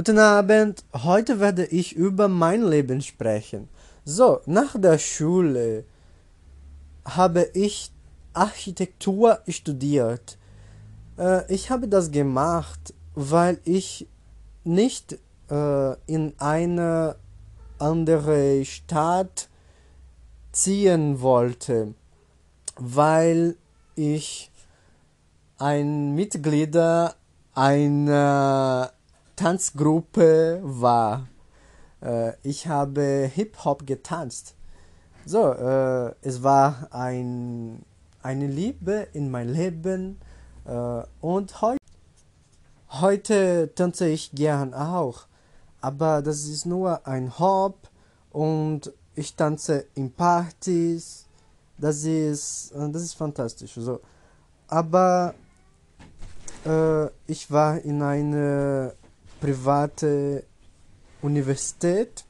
Guten Abend, heute werde ich über mein Leben sprechen. So, nach der Schule habe ich Architektur studiert. Äh, ich habe das gemacht, weil ich nicht äh, in eine andere Stadt ziehen wollte, weil ich ein Mitglied einer Tanzgruppe war. Äh, ich habe Hip-Hop getanzt. So, äh, es war ein, eine Liebe in mein Leben äh, und heu heute tanze ich gern auch. Aber das ist nur ein Hop und ich tanze in Partys. Das ist, äh, das ist fantastisch. So. Aber äh, ich war in einer private Universität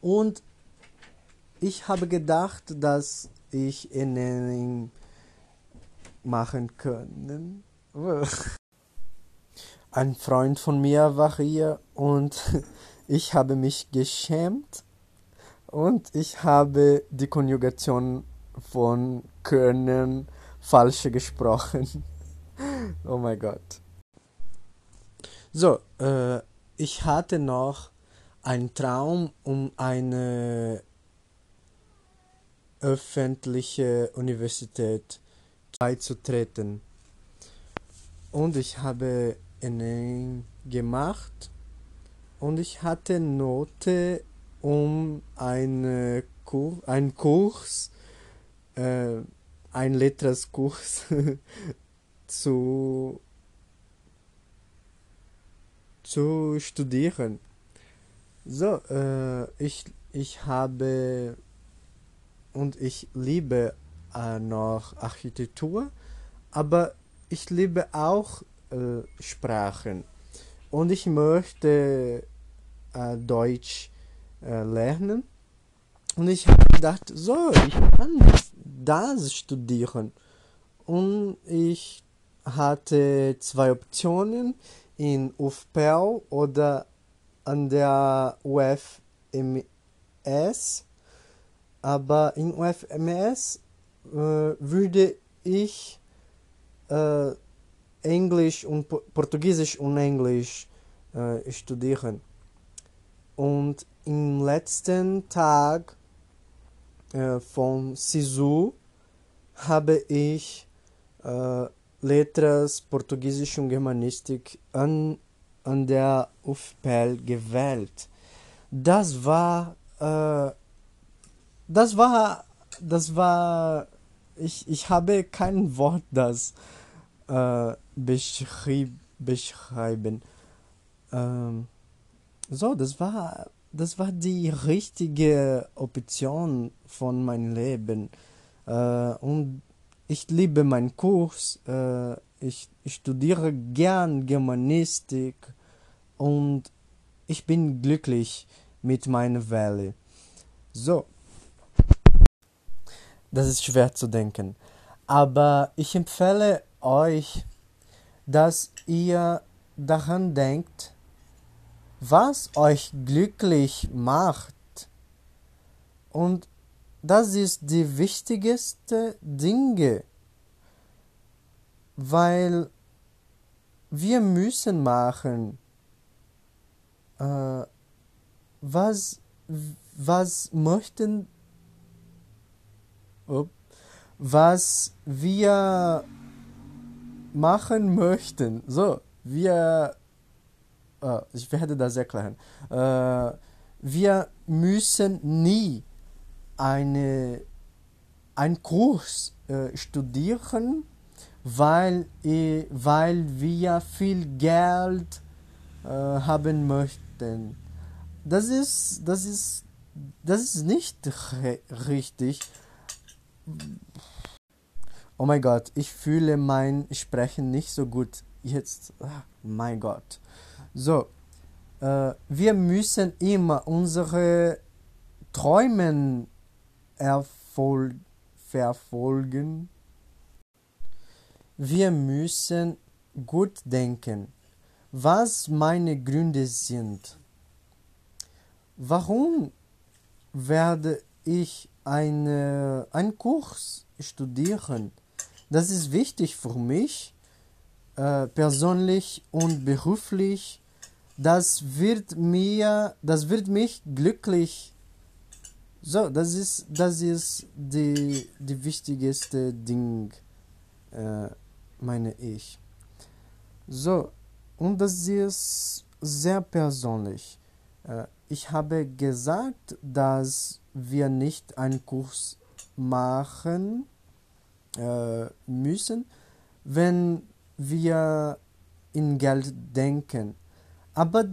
und ich habe gedacht, dass ich Ernährung machen können. Ein Freund von mir war hier und ich habe mich geschämt und ich habe die Konjugation von können falsch gesprochen. oh mein Gott. So, äh, ich hatte noch einen Traum, um eine öffentliche Universität beizutreten. Und ich habe einen gemacht und ich hatte Note, um eine Kur einen Kurs, äh, ein Letras-Kurs zu zu studieren. So, äh, ich, ich habe und ich liebe äh, noch Architektur, aber ich liebe auch äh, Sprachen. Und ich möchte äh, Deutsch äh, lernen. Und ich habe gedacht, so, ich kann das studieren. Und ich hatte zwei Optionen in UFPEL oder an der UFMS. Aber in UFMS äh, würde ich äh, Englisch und Portugiesisch und Englisch äh, studieren. Und im letzten Tag äh, von SISU habe ich äh, Letras, Portugiesisch und Germanistik an, an der UFPEL gewählt. Das war, äh, das war, das war, ich, ich habe kein Wort, das äh, beschrieb, beschreiben. Ähm, so, das war, das war die richtige Option von meinem Leben. Äh, und ich liebe meinen Kurs, äh, ich, ich studiere gern Germanistik und ich bin glücklich mit meiner Welle. So. Das ist schwer zu denken. Aber ich empfehle euch, dass ihr daran denkt, was euch glücklich macht und das ist die wichtigste Dinge, weil wir müssen machen, äh, was, was möchten, was wir machen möchten. So, wir, äh, ich werde das erklären. Äh, wir müssen nie eine, einen Kurs äh, studieren, weil, äh, weil wir viel Geld äh, haben möchten. Das ist, das ist, das ist nicht richtig. Oh mein Gott, ich fühle mein Sprechen nicht so gut jetzt. Oh mein Gott. So, äh, wir müssen immer unsere Träumen verfolgen. Wir müssen gut denken, was meine Gründe sind. Warum werde ich eine, einen Kurs studieren? Das ist wichtig für mich, äh, persönlich und beruflich. Das wird mir, das wird mich glücklich. So, das ist, das ist die, die wichtigste Ding, äh, meine ich. So, und das ist sehr persönlich. Äh, ich habe gesagt, dass wir nicht einen Kurs machen äh, müssen, wenn wir in Geld denken. Aber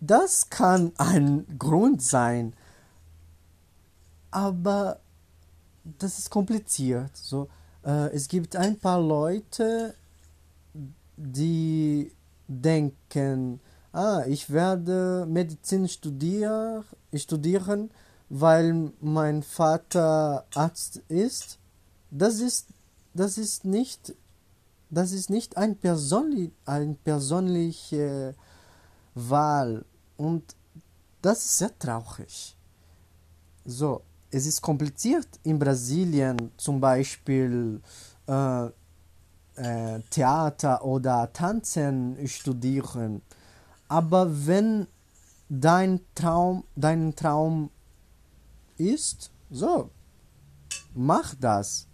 das kann ein Grund sein. Aber das ist kompliziert. So, äh, es gibt ein paar Leute, die denken, ah, ich werde Medizin studier, studieren, weil mein Vater Arzt ist. Das ist, das ist nicht, das ist nicht ein persönlich, eine persönliche Wahl und das ist sehr traurig. So, es ist kompliziert in Brasilien zum Beispiel äh, äh, Theater oder Tanzen studieren. Aber wenn dein Traum, dein Traum ist, so, mach das.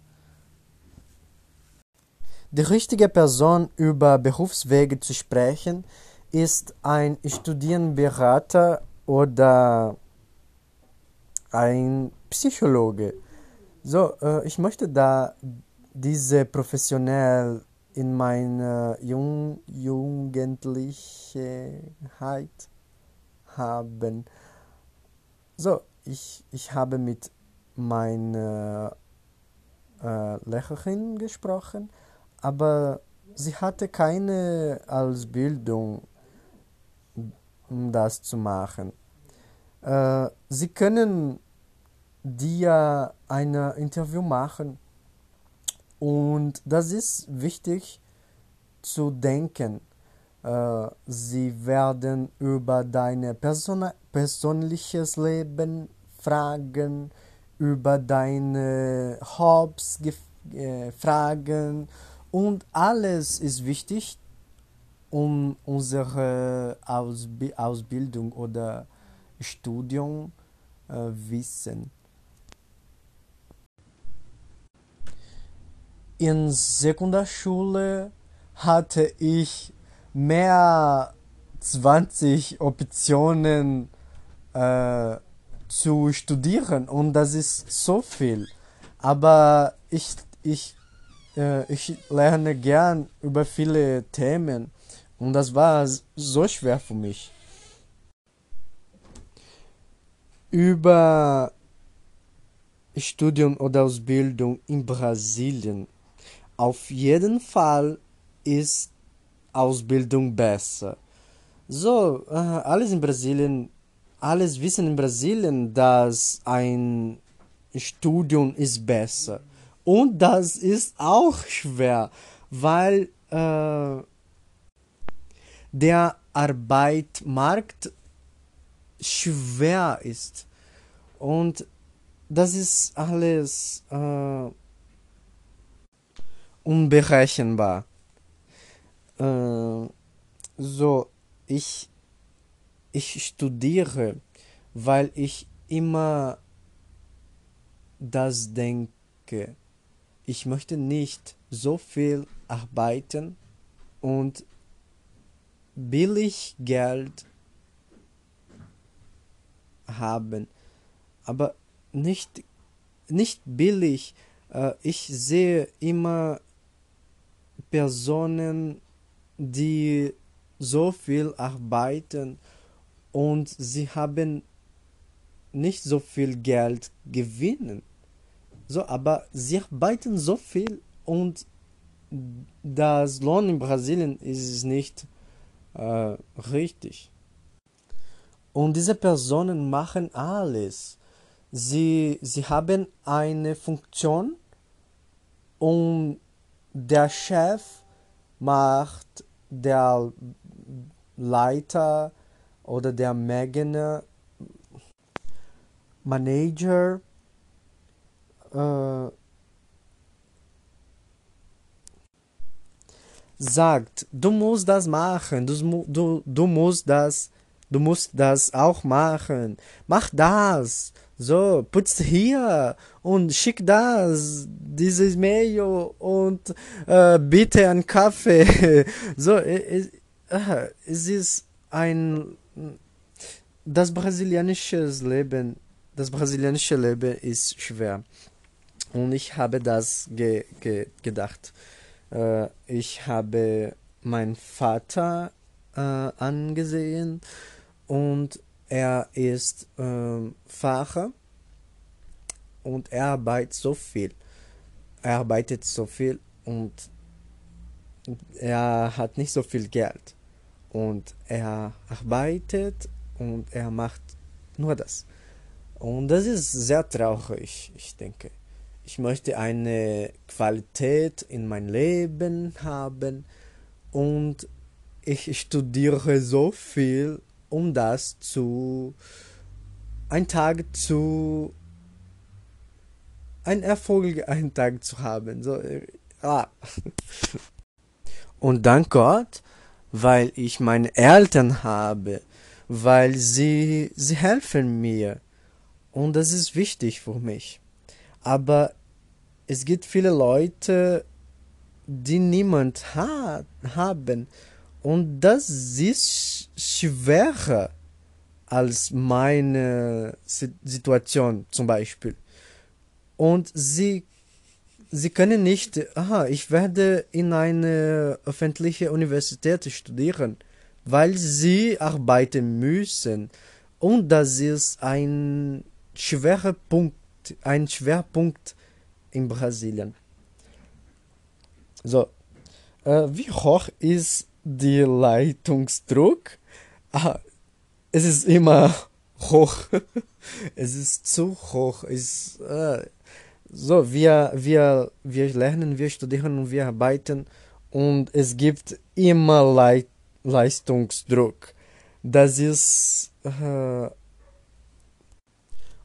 Die richtige Person über Berufswege zu sprechen ist ein Studienberater oder ein Psychologe. So, äh, ich möchte da diese professionell in meiner Jung Jugendlichkeit haben. So, ich, ich habe mit meiner äh, Lehrerin gesprochen, aber sie hatte keine Ausbildung, um das zu machen. Äh, sie können dir ein Interview machen und das ist wichtig zu denken. Äh, sie werden über dein Person persönliches Leben fragen, über deine Hobbys äh, fragen und alles ist wichtig, um unsere Ausb Ausbildung oder Studium äh, wissen. In Sekundarschule hatte ich mehr 20 Optionen äh, zu studieren und das ist so viel. Aber ich, ich, äh, ich lerne gern über viele Themen und das war so schwer für mich. Über Studium oder Ausbildung in Brasilien auf jeden Fall ist Ausbildung besser. So, äh, alles in Brasilien, alles wissen in Brasilien, dass ein Studium ist besser. Und das ist auch schwer, weil äh, der Arbeitsmarkt schwer ist. Und das ist alles äh, unberechenbar. Äh, so, ich, ich studiere, weil ich immer das denke. Ich möchte nicht so viel arbeiten und billig Geld haben, aber nicht, nicht billig. Äh, ich sehe immer Personen, die so viel arbeiten und sie haben nicht so viel Geld gewinnen. So, aber sie arbeiten so viel und das Lohn in Brasilien ist nicht äh, richtig. Und diese Personen machen alles. Sie, sie haben eine Funktion und der Chef macht der Leiter oder der Magene Manager äh, sagt, du musst das machen, du, du, du musst das, du musst das auch machen, mach das, so, putz hier und schick das, dieses Mail und äh, bitte einen Kaffee. so, es, es ist ein, das brasilianische Leben, das brasilianische Leben ist schwer. Und ich habe das ge ge gedacht. Äh, ich habe meinen Vater äh, angesehen und er ist äh, Fahrer und er arbeitet so viel. Er arbeitet so viel und er hat nicht so viel Geld. Und er arbeitet und er macht nur das. Und das ist sehr traurig, ich denke. Ich möchte eine Qualität in mein Leben haben und ich studiere so viel, um das zu ein Tag zu ein Erfolg einen Tag zu haben. So, ah. Und dank Gott, weil ich meine Eltern habe, weil sie sie helfen mir und das ist wichtig für mich. Aber es gibt viele Leute, die niemand hat, haben. Und das ist schwerer als meine Situation zum Beispiel. Und sie, sie können nicht, aha, ich werde in eine öffentliche Universität studieren, weil sie arbeiten müssen. Und das ist ein schwerer Punkt ein Schwerpunkt in Brasilien. So, äh, wie hoch ist der Leitungsdruck? Ah, es ist immer hoch. es ist zu hoch. Es, äh, so, wir, wir, wir lernen, wir studieren und wir arbeiten und es gibt immer Leit Leistungsdruck. Das ist äh,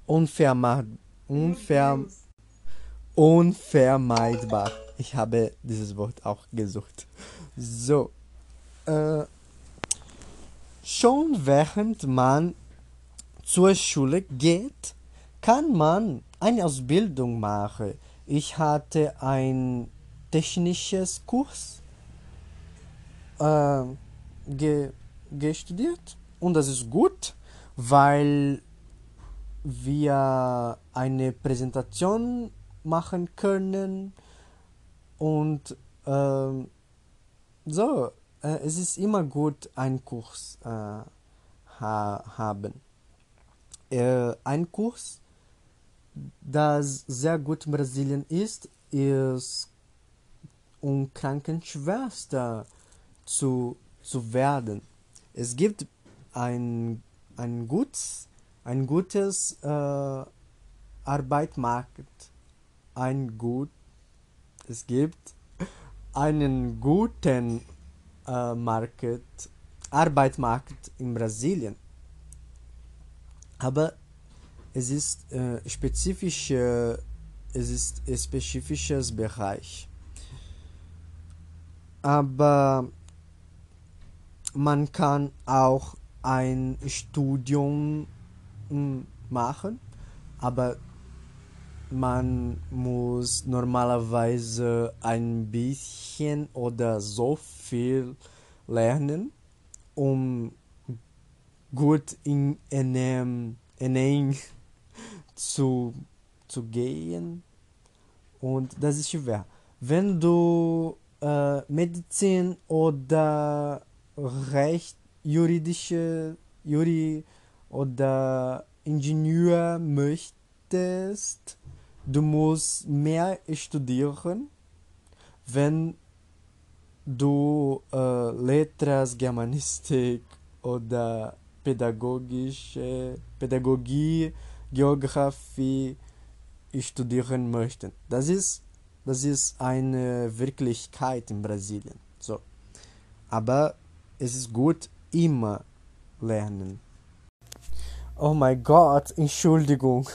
unvermeidbar unver unvermeidbar. Ich habe dieses Wort auch gesucht. So. Äh, schon während man zur Schule geht, kann man eine Ausbildung machen. Ich hatte ein technisches Kurs äh, ge, gestudiert und das ist gut, weil wir eine Präsentation machen können und äh, so, äh, es ist immer gut, einen Kurs äh, ha haben. Äh, ein Kurs, das sehr gut in Brasilien ist, ist um Krankenschwester zu, zu werden. Es gibt ein, ein gutes ein gutes äh, Arbeitsmarkt, ein gut, es gibt einen guten äh, Market, Arbeitsmarkt in Brasilien, aber es ist äh, spezifische, es ist ein spezifisches Bereich. Aber man kann auch ein Studium machen, aber man muss normalerweise ein bisschen oder so viel lernen, um gut in einem, Enem zu, zu gehen. Und das ist schwer. Wenn du äh, Medizin oder Recht, juridische, Juri, oder Ingenieur möchtest, du musst mehr studieren, wenn du äh, Letras, Germanistik oder pädagogische Pädagogie, Geografie studieren möchten. Das ist, das ist eine Wirklichkeit in Brasilien. So. Aber es ist gut, immer lernen. Oh mein Gott, Entschuldigung.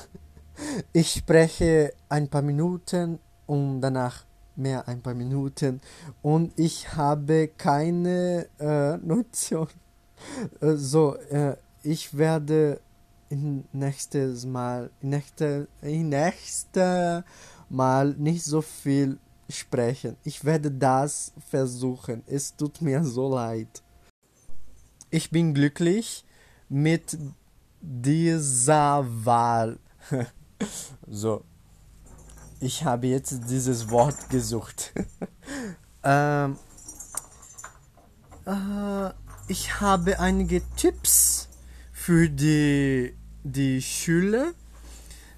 Ich spreche ein paar Minuten und danach mehr ein paar Minuten und ich habe keine äh, Notion. Äh, so, äh, ich werde nächstes Mal, nächste, nächste Mal nicht so viel sprechen. Ich werde das versuchen. Es tut mir so leid. Ich bin glücklich mit dieser Wahl. so. Ich habe jetzt dieses Wort gesucht. ähm, äh, ich habe einige Tipps für die, die Schüler